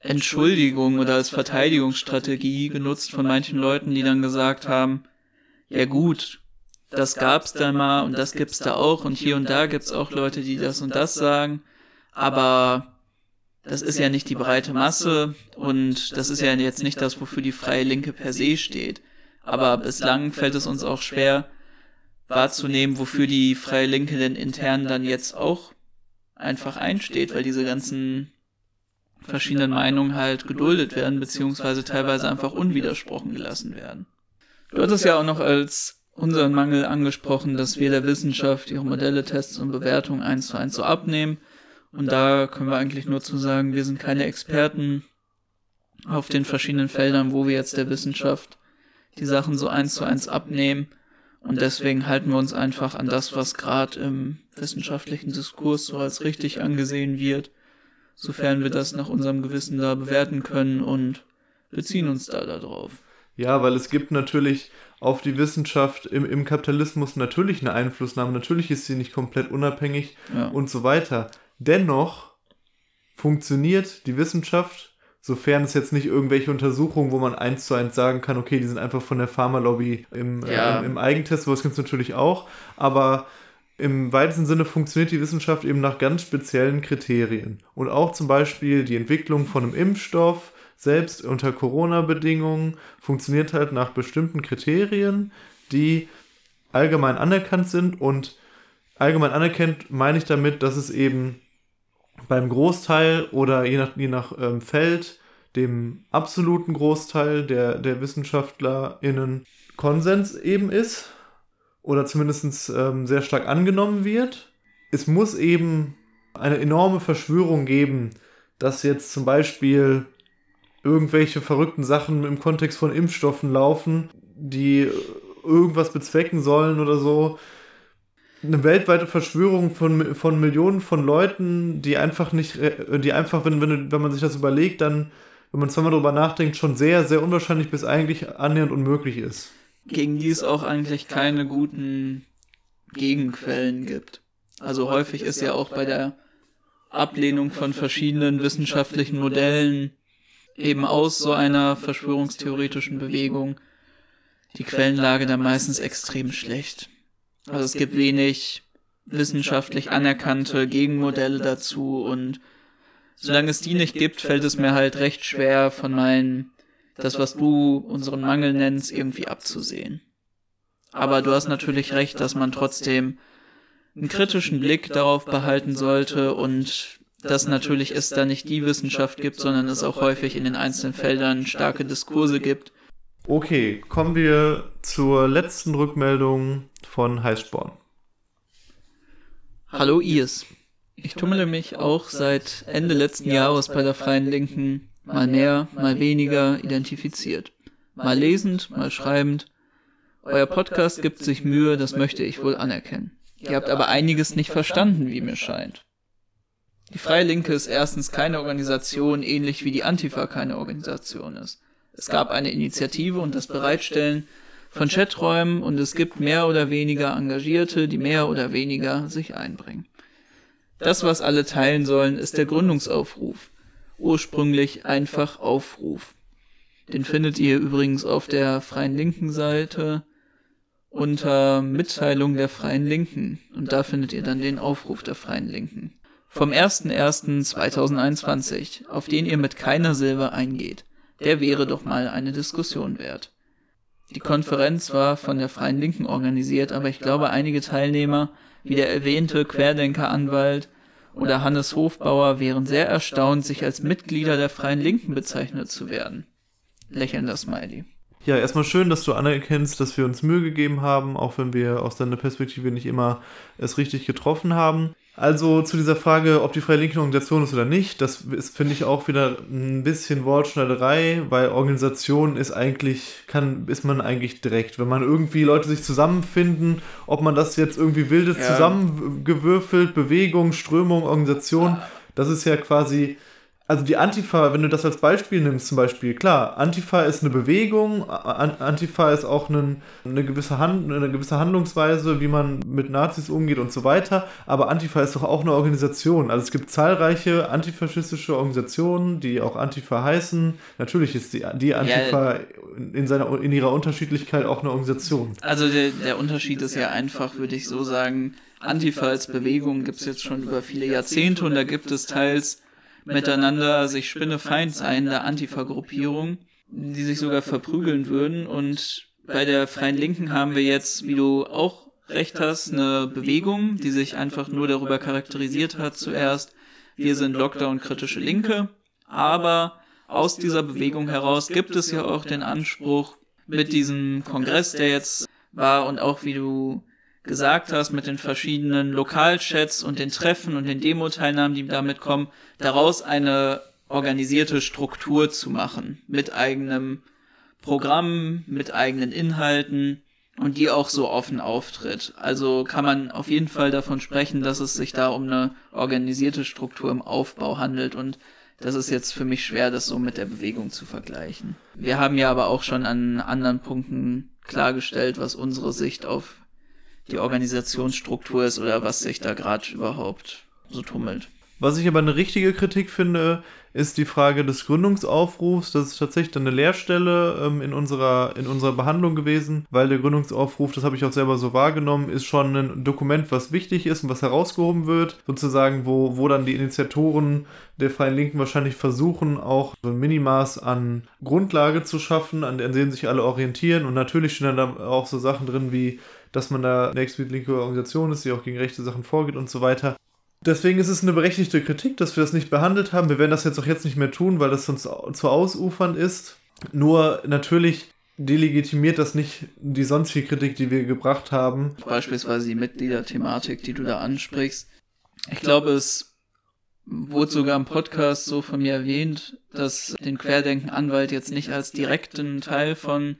Entschuldigung oder als Verteidigungsstrategie genutzt von manchen Leuten, die dann gesagt haben, ja gut, das gab's da mal und das gibt's da auch und hier und da gibt's auch Leute, die das und das sagen, aber das ist ja nicht die breite Masse und das ist ja jetzt nicht das, wofür die Freie Linke per se steht. Aber bislang fällt es uns auch schwer wahrzunehmen, wofür die Freie Linke denn intern dann jetzt auch einfach einsteht, weil diese ganzen verschiedenen Meinungen halt geduldet werden, beziehungsweise teilweise einfach unwidersprochen gelassen werden. Du hattest ja auch noch als unseren Mangel angesprochen, dass wir der Wissenschaft ihre Modelle, Tests und Bewertungen eins zu eins so abnehmen. Und da können wir eigentlich nur zu sagen, wir sind keine Experten auf den verschiedenen Feldern, wo wir jetzt der Wissenschaft die Sachen so eins zu eins abnehmen. Und deswegen halten wir uns einfach an das, was gerade im wissenschaftlichen Diskurs so als richtig angesehen wird sofern wir das nach unserem Gewissen da bewerten können und beziehen uns da darauf. Ja, weil es gibt natürlich auf die Wissenschaft im, im Kapitalismus natürlich eine Einflussnahme. Natürlich ist sie nicht komplett unabhängig ja. und so weiter. Dennoch funktioniert die Wissenschaft, sofern es jetzt nicht irgendwelche Untersuchungen, wo man eins zu eins sagen kann, okay, die sind einfach von der Pharmalobby im, ja. äh, im, im Eigentest, wo es gibt es natürlich auch, aber im weitesten Sinne funktioniert die Wissenschaft eben nach ganz speziellen Kriterien. Und auch zum Beispiel die Entwicklung von einem Impfstoff, selbst unter Corona-Bedingungen, funktioniert halt nach bestimmten Kriterien, die allgemein anerkannt sind. Und allgemein anerkannt meine ich damit, dass es eben beim Großteil oder je nach, je nach ähm, Feld, dem absoluten Großteil der, der WissenschaftlerInnen Konsens eben ist oder zumindest ähm, sehr stark angenommen wird. Es muss eben eine enorme Verschwörung geben, dass jetzt zum Beispiel irgendwelche verrückten Sachen im Kontext von Impfstoffen laufen, die irgendwas bezwecken sollen oder so. Eine weltweite Verschwörung von, von Millionen von Leuten, die einfach nicht, die einfach, wenn, wenn, wenn man sich das überlegt, dann, wenn man zweimal darüber nachdenkt, schon sehr, sehr unwahrscheinlich bis eigentlich annähernd unmöglich ist. Gegen die es auch eigentlich keine guten Gegenquellen gibt. Also häufig ist ja auch bei der Ablehnung von verschiedenen wissenschaftlichen Modellen eben aus so einer verschwörungstheoretischen Bewegung die Quellenlage dann meistens extrem schlecht. Also es gibt wenig wissenschaftlich anerkannte Gegenmodelle dazu und solange es die nicht gibt, fällt es mir halt recht schwer von meinen, das was du unseren Mangel nennst, irgendwie abzusehen. Aber du hast natürlich recht, dass man trotzdem einen kritischen Blick darauf behalten sollte und dass natürlich es da nicht die Wissenschaft gibt, sondern es auch häufig in den einzelnen Feldern starke Diskurse gibt. Okay, kommen wir zur letzten Rückmeldung von Heißsporn. Hallo Iris. Ich tummele mich auch seit Ende letzten Jahres bei der Freien Linken mal mehr, mal weniger identifiziert. Mal lesend, mal schreibend. Euer Podcast gibt sich Mühe, das möchte ich wohl anerkennen. Ihr habt aber einiges nicht verstanden, wie mir scheint. Die Freie Linke ist erstens keine Organisation, ähnlich wie die Antifa keine Organisation ist. Es gab eine Initiative und das Bereitstellen von Chaträumen und es gibt mehr oder weniger Engagierte, die mehr oder weniger sich einbringen. Das, was alle teilen sollen, ist der Gründungsaufruf. Ursprünglich einfach Aufruf. Den findet ihr übrigens auf der Freien Linken Seite unter Mitteilung der Freien Linken. Und da findet ihr dann den Aufruf der Freien Linken. Vom 01.01.2021, auf den ihr mit keiner Silbe eingeht. Der wäre doch mal eine Diskussion wert. Die Konferenz war von der Freien Linken organisiert, aber ich glaube, einige Teilnehmer, wie der erwähnte Querdenker-Anwalt oder Hannes Hofbauer, wären sehr erstaunt, sich als Mitglieder der Freien Linken bezeichnet zu werden. Lächelnder Smiley. Ja, erstmal schön, dass du anerkennst, dass wir uns Mühe gegeben haben, auch wenn wir aus deiner Perspektive nicht immer es richtig getroffen haben. Also zu dieser Frage, ob die Freie Linke eine Organisation ist oder nicht, das ist, finde ich, auch wieder ein bisschen Wortschneiderei, weil Organisation ist eigentlich, kann, ist man eigentlich direkt. Wenn man irgendwie Leute sich zusammenfinden, ob man das jetzt irgendwie wildes ja. zusammengewürfelt, Bewegung, Strömung, Organisation, das ist ja quasi also die Antifa, wenn du das als Beispiel nimmst, zum Beispiel, klar, Antifa ist eine Bewegung, Antifa ist auch ein, eine, gewisse Hand, eine gewisse Handlungsweise, wie man mit Nazis umgeht und so weiter, aber Antifa ist doch auch eine Organisation. Also es gibt zahlreiche antifaschistische Organisationen, die auch Antifa heißen. Natürlich ist die, die Antifa ja, in, seiner, in ihrer Unterschiedlichkeit auch eine Organisation. Also der, der Unterschied ist ja einfach, würde ich so sagen, Antifa als Bewegung gibt es jetzt schon über viele Jahrzehnte und da gibt es teils miteinander sich spinnefeind sein, der Antifa-Gruppierung, die sich sogar verprügeln würden. Und bei der Freien Linken haben wir jetzt, wie du auch recht hast, eine Bewegung, die sich einfach nur darüber charakterisiert hat zuerst, wir sind Lockdown-kritische Linke, aber aus dieser Bewegung heraus gibt es ja auch den Anspruch, mit diesem Kongress, der jetzt war und auch wie du gesagt hast, mit den verschiedenen Lokalchats und den Treffen und den Demo-Teilnahmen, die damit kommen, daraus eine organisierte Struktur zu machen, mit eigenem Programm, mit eigenen Inhalten und die auch so offen auftritt. Also kann man auf jeden Fall davon sprechen, dass es sich da um eine organisierte Struktur im Aufbau handelt und das ist jetzt für mich schwer, das so mit der Bewegung zu vergleichen. Wir haben ja aber auch schon an anderen Punkten klargestellt, was unsere Sicht auf die Organisationsstruktur ist oder was sich da gerade überhaupt so tummelt. Was ich aber eine richtige Kritik finde, ist die Frage des Gründungsaufrufs. Das ist tatsächlich eine Leerstelle ähm, in, unserer, in unserer Behandlung gewesen, weil der Gründungsaufruf, das habe ich auch selber so wahrgenommen, ist schon ein Dokument, was wichtig ist und was herausgehoben wird. Sozusagen, wo, wo dann die Initiatoren der Freien Linken wahrscheinlich versuchen, auch so ein Minimaß an Grundlage zu schaffen, an denen sich alle orientieren. Und natürlich stehen dann da auch so Sachen drin wie dass man da eine explizit linke Organisation ist, die auch gegen rechte Sachen vorgeht und so weiter. Deswegen ist es eine berechtigte Kritik, dass wir das nicht behandelt haben. Wir werden das jetzt auch jetzt nicht mehr tun, weil das sonst zu ausufernd ist. Nur natürlich delegitimiert das nicht die sonstige Kritik, die wir gebracht haben. Beispielsweise die Mitgliederthematik, die du da ansprichst. Ich glaube, es wurde sogar im Podcast so von mir erwähnt, dass den Querdenken-Anwalt jetzt nicht als direkten Teil von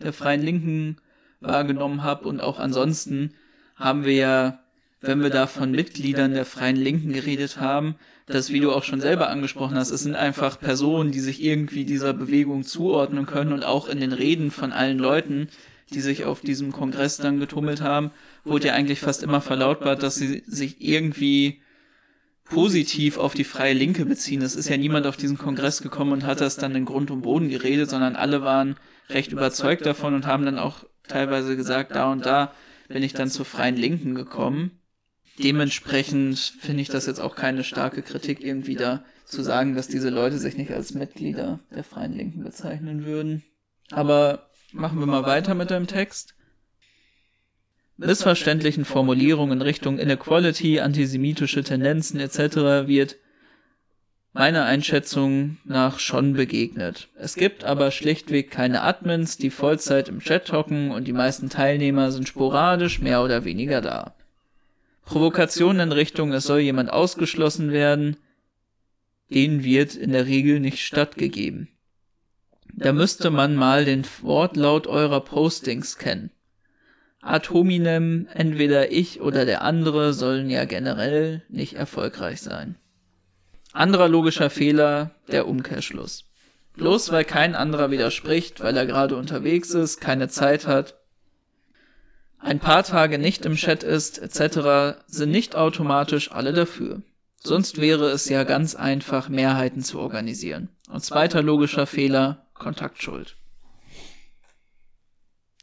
der Freien Linken wahrgenommen habe und auch ansonsten haben wir ja, wenn wir da von Mitgliedern der Freien Linken geredet haben, das, wie du auch schon selber angesprochen hast, es sind einfach Personen, die sich irgendwie dieser Bewegung zuordnen können und auch in den Reden von allen Leuten, die sich auf diesem Kongress dann getummelt haben, wurde ja eigentlich fast immer verlautbart, dass sie sich irgendwie positiv auf die freie Linke beziehen. Es ist ja niemand auf diesen Kongress gekommen und hat das dann in Grund und Boden geredet, sondern alle waren recht überzeugt davon und haben dann auch teilweise gesagt, da und da bin ich dann zur freien Linken gekommen. Dementsprechend finde ich das jetzt auch keine starke Kritik irgendwie da zu sagen, dass diese Leute sich nicht als Mitglieder der freien Linken bezeichnen würden. Aber machen wir mal weiter mit deinem Text missverständlichen Formulierungen in Richtung Inequality, antisemitische Tendenzen etc. wird meiner Einschätzung nach schon begegnet. Es gibt aber schlichtweg keine Admins, die Vollzeit im Chat hocken und die meisten Teilnehmer sind sporadisch mehr oder weniger da. Provokationen in Richtung, es soll jemand ausgeschlossen werden, denen wird in der Regel nicht stattgegeben. Da müsste man mal den Wortlaut eurer Postings kennen. Ad hominem, entweder ich oder der andere sollen ja generell nicht erfolgreich sein. Anderer logischer Fehler, der Umkehrschluss. Bloß weil kein anderer widerspricht, weil er gerade unterwegs ist, keine Zeit hat, ein paar Tage nicht im Chat ist, etc., sind nicht automatisch alle dafür. Sonst wäre es ja ganz einfach, Mehrheiten zu organisieren. Und zweiter logischer Fehler, Kontaktschuld.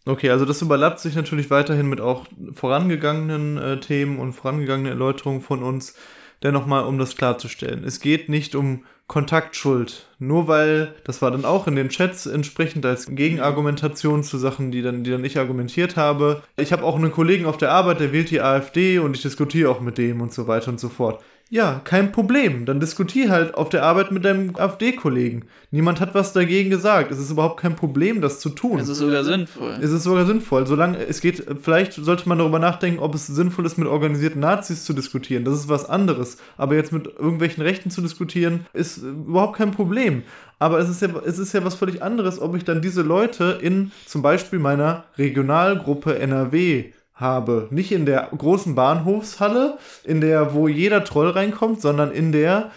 Okay, also das überlappt sich natürlich weiterhin mit auch vorangegangenen äh, Themen und vorangegangenen Erläuterungen von uns. Dennoch mal, um das klarzustellen. Es geht nicht um Kontaktschuld. Nur weil, das war dann auch in den Chats entsprechend als Gegenargumentation zu Sachen, die dann, die dann ich argumentiert habe. Ich habe auch einen Kollegen auf der Arbeit, der wählt die AfD und ich diskutiere auch mit dem und so weiter und so fort. Ja, kein Problem. Dann diskutier halt auf der Arbeit mit deinem AfD-Kollegen. Niemand hat was dagegen gesagt. Es ist überhaupt kein Problem, das zu tun. Es ist sogar sinnvoll. Es ist sogar sinnvoll. Solange es geht, vielleicht sollte man darüber nachdenken, ob es sinnvoll ist, mit organisierten Nazis zu diskutieren. Das ist was anderes. Aber jetzt mit irgendwelchen Rechten zu diskutieren, ist überhaupt kein Problem. Aber es ist ja, es ist ja was völlig anderes, ob ich dann diese Leute in zum Beispiel meiner Regionalgruppe NRW habe. Nicht in der großen Bahnhofshalle, in der, wo jeder Troll reinkommt, sondern in der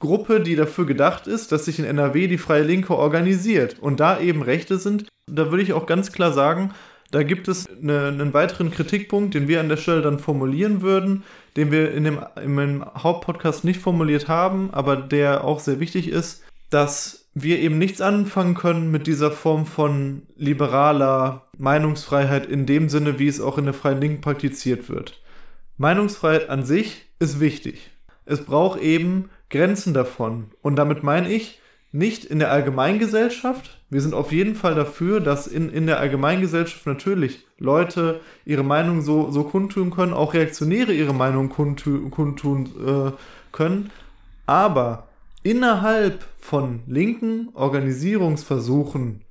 Gruppe, die dafür gedacht ist, dass sich in NRW die Freie Linke organisiert und da eben Rechte sind. Da würde ich auch ganz klar sagen, da gibt es eine, einen weiteren Kritikpunkt, den wir an der Stelle dann formulieren würden, den wir in dem, in dem Hauptpodcast nicht formuliert haben, aber der auch sehr wichtig ist, dass wir eben nichts anfangen können mit dieser Form von liberaler Meinungsfreiheit in dem Sinne, wie es auch in der Freien Linken praktiziert wird. Meinungsfreiheit an sich ist wichtig. Es braucht eben Grenzen davon. Und damit meine ich nicht in der Allgemeingesellschaft. Wir sind auf jeden Fall dafür, dass in, in der Allgemeingesellschaft natürlich Leute ihre Meinung so, so kundtun können, auch Reaktionäre ihre Meinung kundtun, kundtun äh, können. Aber innerhalb von linken Organisierungsversuchen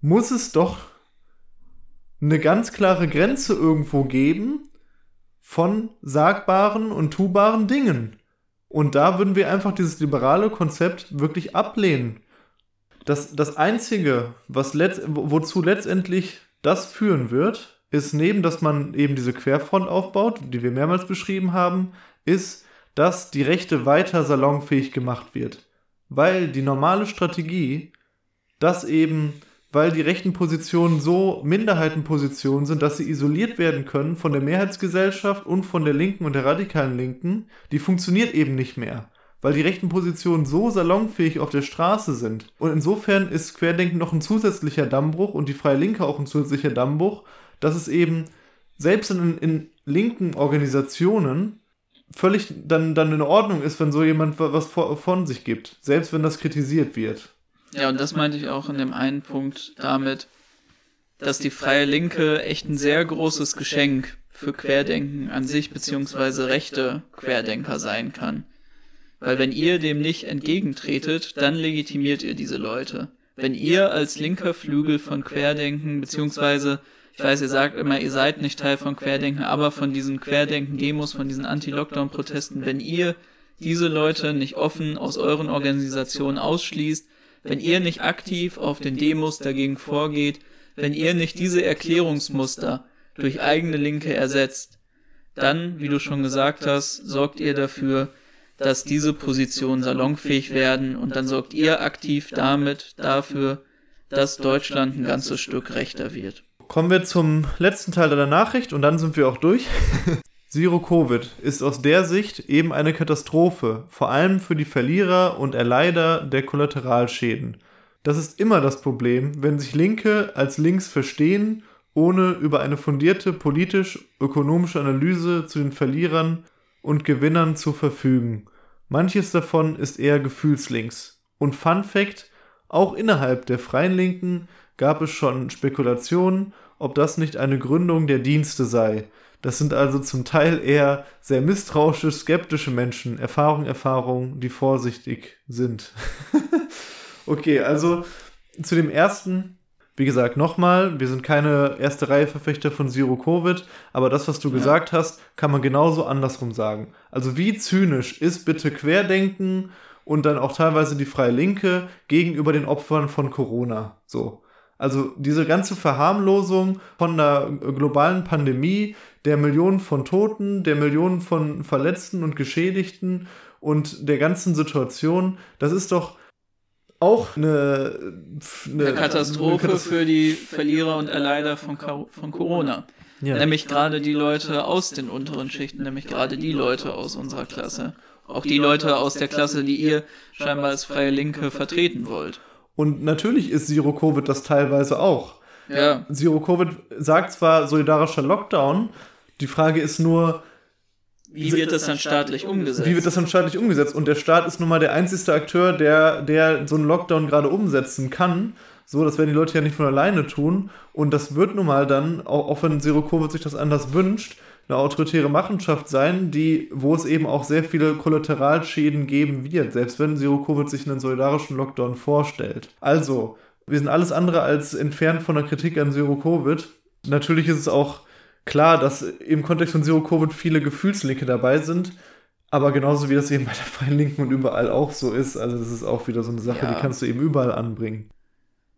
muss es doch eine ganz klare Grenze irgendwo geben von sagbaren und tubaren Dingen. Und da würden wir einfach dieses liberale Konzept wirklich ablehnen. Das, das Einzige, was letzt, wozu letztendlich das führen wird, ist neben, dass man eben diese Querfront aufbaut, die wir mehrmals beschrieben haben, ist, dass die Rechte weiter salonfähig gemacht wird. Weil die normale Strategie, dass eben, weil die rechten Positionen so Minderheitenpositionen sind, dass sie isoliert werden können von der Mehrheitsgesellschaft und von der linken und der radikalen Linken, die funktioniert eben nicht mehr. Weil die rechten Positionen so salonfähig auf der Straße sind. Und insofern ist Querdenken noch ein zusätzlicher Dammbruch und die Freie Linke auch ein zusätzlicher Dammbruch, dass es eben selbst in, in linken Organisationen völlig dann, dann in Ordnung ist, wenn so jemand was von sich gibt, selbst wenn das kritisiert wird. Ja, und das meinte ich auch in dem einen Punkt damit, dass die Freie Linke echt ein sehr großes Geschenk für Querdenken an sich beziehungsweise rechte Querdenker sein kann. Weil wenn ihr dem nicht entgegentretet, dann legitimiert ihr diese Leute. Wenn ihr als linker Flügel von Querdenken beziehungsweise ich weiß, ihr sagt immer, ihr seid nicht Teil von Querdenken, aber von diesen Querdenken-Demos, von diesen Anti-Lockdown-Protesten, wenn ihr diese Leute nicht offen aus euren Organisationen ausschließt, wenn ihr nicht aktiv auf den Demos dagegen vorgeht, wenn ihr nicht diese Erklärungsmuster durch eigene Linke ersetzt, dann, wie du schon gesagt hast, sorgt ihr dafür, dass diese Positionen salonfähig werden und dann sorgt ihr aktiv damit dafür, dass Deutschland ein ganzes Stück rechter wird. Kommen wir zum letzten Teil deiner Nachricht und dann sind wir auch durch. [LAUGHS] Zero Covid ist aus der Sicht eben eine Katastrophe, vor allem für die Verlierer und Erleider der Kollateralschäden. Das ist immer das Problem, wenn sich Linke als links verstehen, ohne über eine fundierte politisch-ökonomische Analyse zu den Verlierern und Gewinnern zu verfügen. Manches davon ist eher gefühlslinks. Und Fun Fact, auch innerhalb der Freien Linken gab es schon Spekulationen, ob das nicht eine Gründung der Dienste sei. Das sind also zum Teil eher sehr misstrauische, skeptische Menschen, Erfahrung, Erfahrung, die vorsichtig sind. [LAUGHS] okay, also zu dem ersten, wie gesagt, nochmal, wir sind keine erste Reihe Verfechter von Zero Covid, aber das, was du ja. gesagt hast, kann man genauso andersrum sagen. Also wie zynisch ist bitte Querdenken und dann auch teilweise die Freie Linke gegenüber den Opfern von Corona? So. Also diese ganze Verharmlosung von der globalen Pandemie, der Millionen von Toten, der Millionen von Verletzten und Geschädigten und der ganzen Situation, das ist doch auch eine, eine, eine Katastrophe eine für die Verlierer und Erleider von, von Corona. Ja. Nämlich gerade die Leute aus den unteren Schichten, nämlich gerade die Leute aus unserer Klasse. Auch die Leute aus der Klasse, die ihr scheinbar als freie Linke vertreten wollt. Und natürlich ist Zero Covid das teilweise auch. Ja. Zero Covid sagt zwar solidarischer Lockdown, die Frage ist nur, wie wird das dann staatlich umgesetzt? Wie wird das dann staatlich umgesetzt? Und der Staat ist nun mal der einzige Akteur, der, der so einen Lockdown gerade umsetzen kann. So, das werden die Leute ja nicht von alleine tun. Und das wird nun mal dann, auch, auch wenn Zero Covid sich das anders wünscht, eine autoritäre Machenschaft sein, die, wo es eben auch sehr viele Kollateralschäden geben wird, selbst wenn Zero Covid sich einen solidarischen Lockdown vorstellt. Also, wir sind alles andere als entfernt von der Kritik an Zero Covid. Natürlich ist es auch klar, dass im Kontext von Zero Covid viele Gefühlslinke dabei sind, aber genauso wie das eben bei der Freien Linken und überall auch so ist, also das ist auch wieder so eine Sache, ja. die kannst du eben überall anbringen.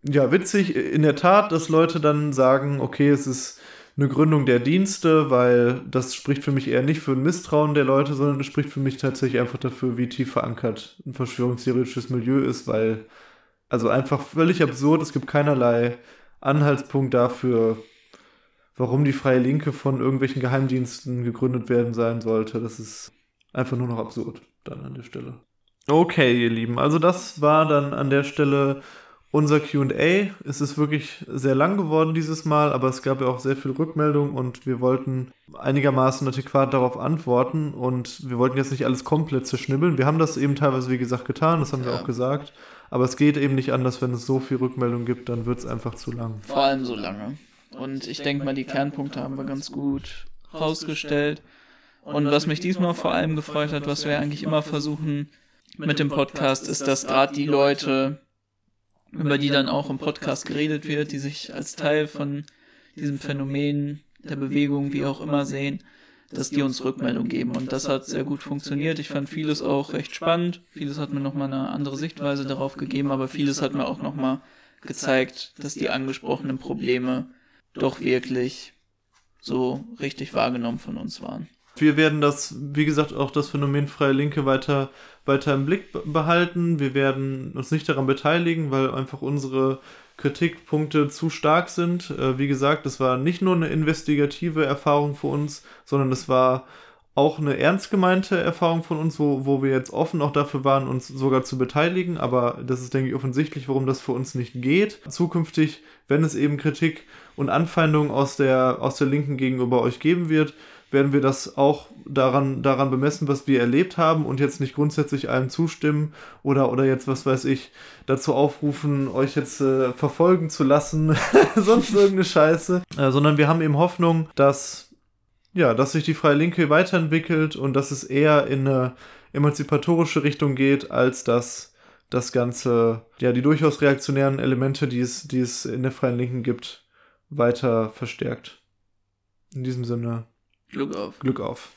Ja, witzig, in der Tat, dass Leute dann sagen, okay, es ist eine Gründung der Dienste, weil das spricht für mich eher nicht für ein Misstrauen der Leute, sondern es spricht für mich tatsächlich einfach dafür, wie tief verankert ein verschwörungstheoretisches Milieu ist, weil, also einfach völlig absurd, es gibt keinerlei Anhaltspunkt dafür, warum die Freie Linke von irgendwelchen Geheimdiensten gegründet werden sein sollte. Das ist einfach nur noch absurd dann an der Stelle. Okay, ihr Lieben, also das war dann an der Stelle unser QA. Es ist wirklich sehr lang geworden dieses Mal, aber es gab ja auch sehr viel Rückmeldung und wir wollten einigermaßen adäquat darauf antworten und wir wollten jetzt nicht alles komplett zerschnibbeln. Wir haben das eben teilweise, wie gesagt, getan, das haben ja. wir auch gesagt. Aber es geht eben nicht anders, wenn es so viel Rückmeldung gibt, dann wird es einfach zu lang. Vor allem so lange. Und ich denke mal, die Kernpunkte haben wir ganz gut rausgestellt. Und was mich diesmal vor allem gefreut hat, was wir eigentlich immer versuchen mit dem Podcast, ist, dass gerade die Leute, über die dann auch im Podcast geredet wird, die sich als Teil von diesem Phänomen der Bewegung, wie auch immer sehen, dass die uns Rückmeldung geben. Und das hat sehr gut funktioniert. Ich fand vieles auch recht spannend. Vieles hat mir nochmal eine andere Sichtweise darauf gegeben, aber vieles hat mir auch nochmal gezeigt, dass die angesprochenen Probleme doch wirklich so richtig wahrgenommen von uns waren. Wir werden das, wie gesagt, auch das Phänomen Freie Linke weiter, weiter im Blick behalten. Wir werden uns nicht daran beteiligen, weil einfach unsere Kritikpunkte zu stark sind. Äh, wie gesagt, das war nicht nur eine investigative Erfahrung für uns, sondern es war auch eine ernst gemeinte Erfahrung von uns, wo, wo wir jetzt offen auch dafür waren, uns sogar zu beteiligen. Aber das ist, denke ich, offensichtlich, warum das für uns nicht geht. Zukünftig, wenn es eben Kritik und Anfeindungen aus der, aus der Linken gegenüber euch geben wird, werden wir das auch daran, daran bemessen, was wir erlebt haben und jetzt nicht grundsätzlich allem zustimmen oder, oder jetzt, was weiß ich, dazu aufrufen, euch jetzt äh, verfolgen zu lassen, [LAUGHS] sonst irgendeine Scheiße, äh, sondern wir haben eben Hoffnung, dass ja, dass sich die Freie Linke weiterentwickelt und dass es eher in eine emanzipatorische Richtung geht, als dass das Ganze, ja, die durchaus reaktionären Elemente, die es, die es in der Freien Linken gibt, weiter verstärkt. In diesem Sinne. Glück auf. Glück auf.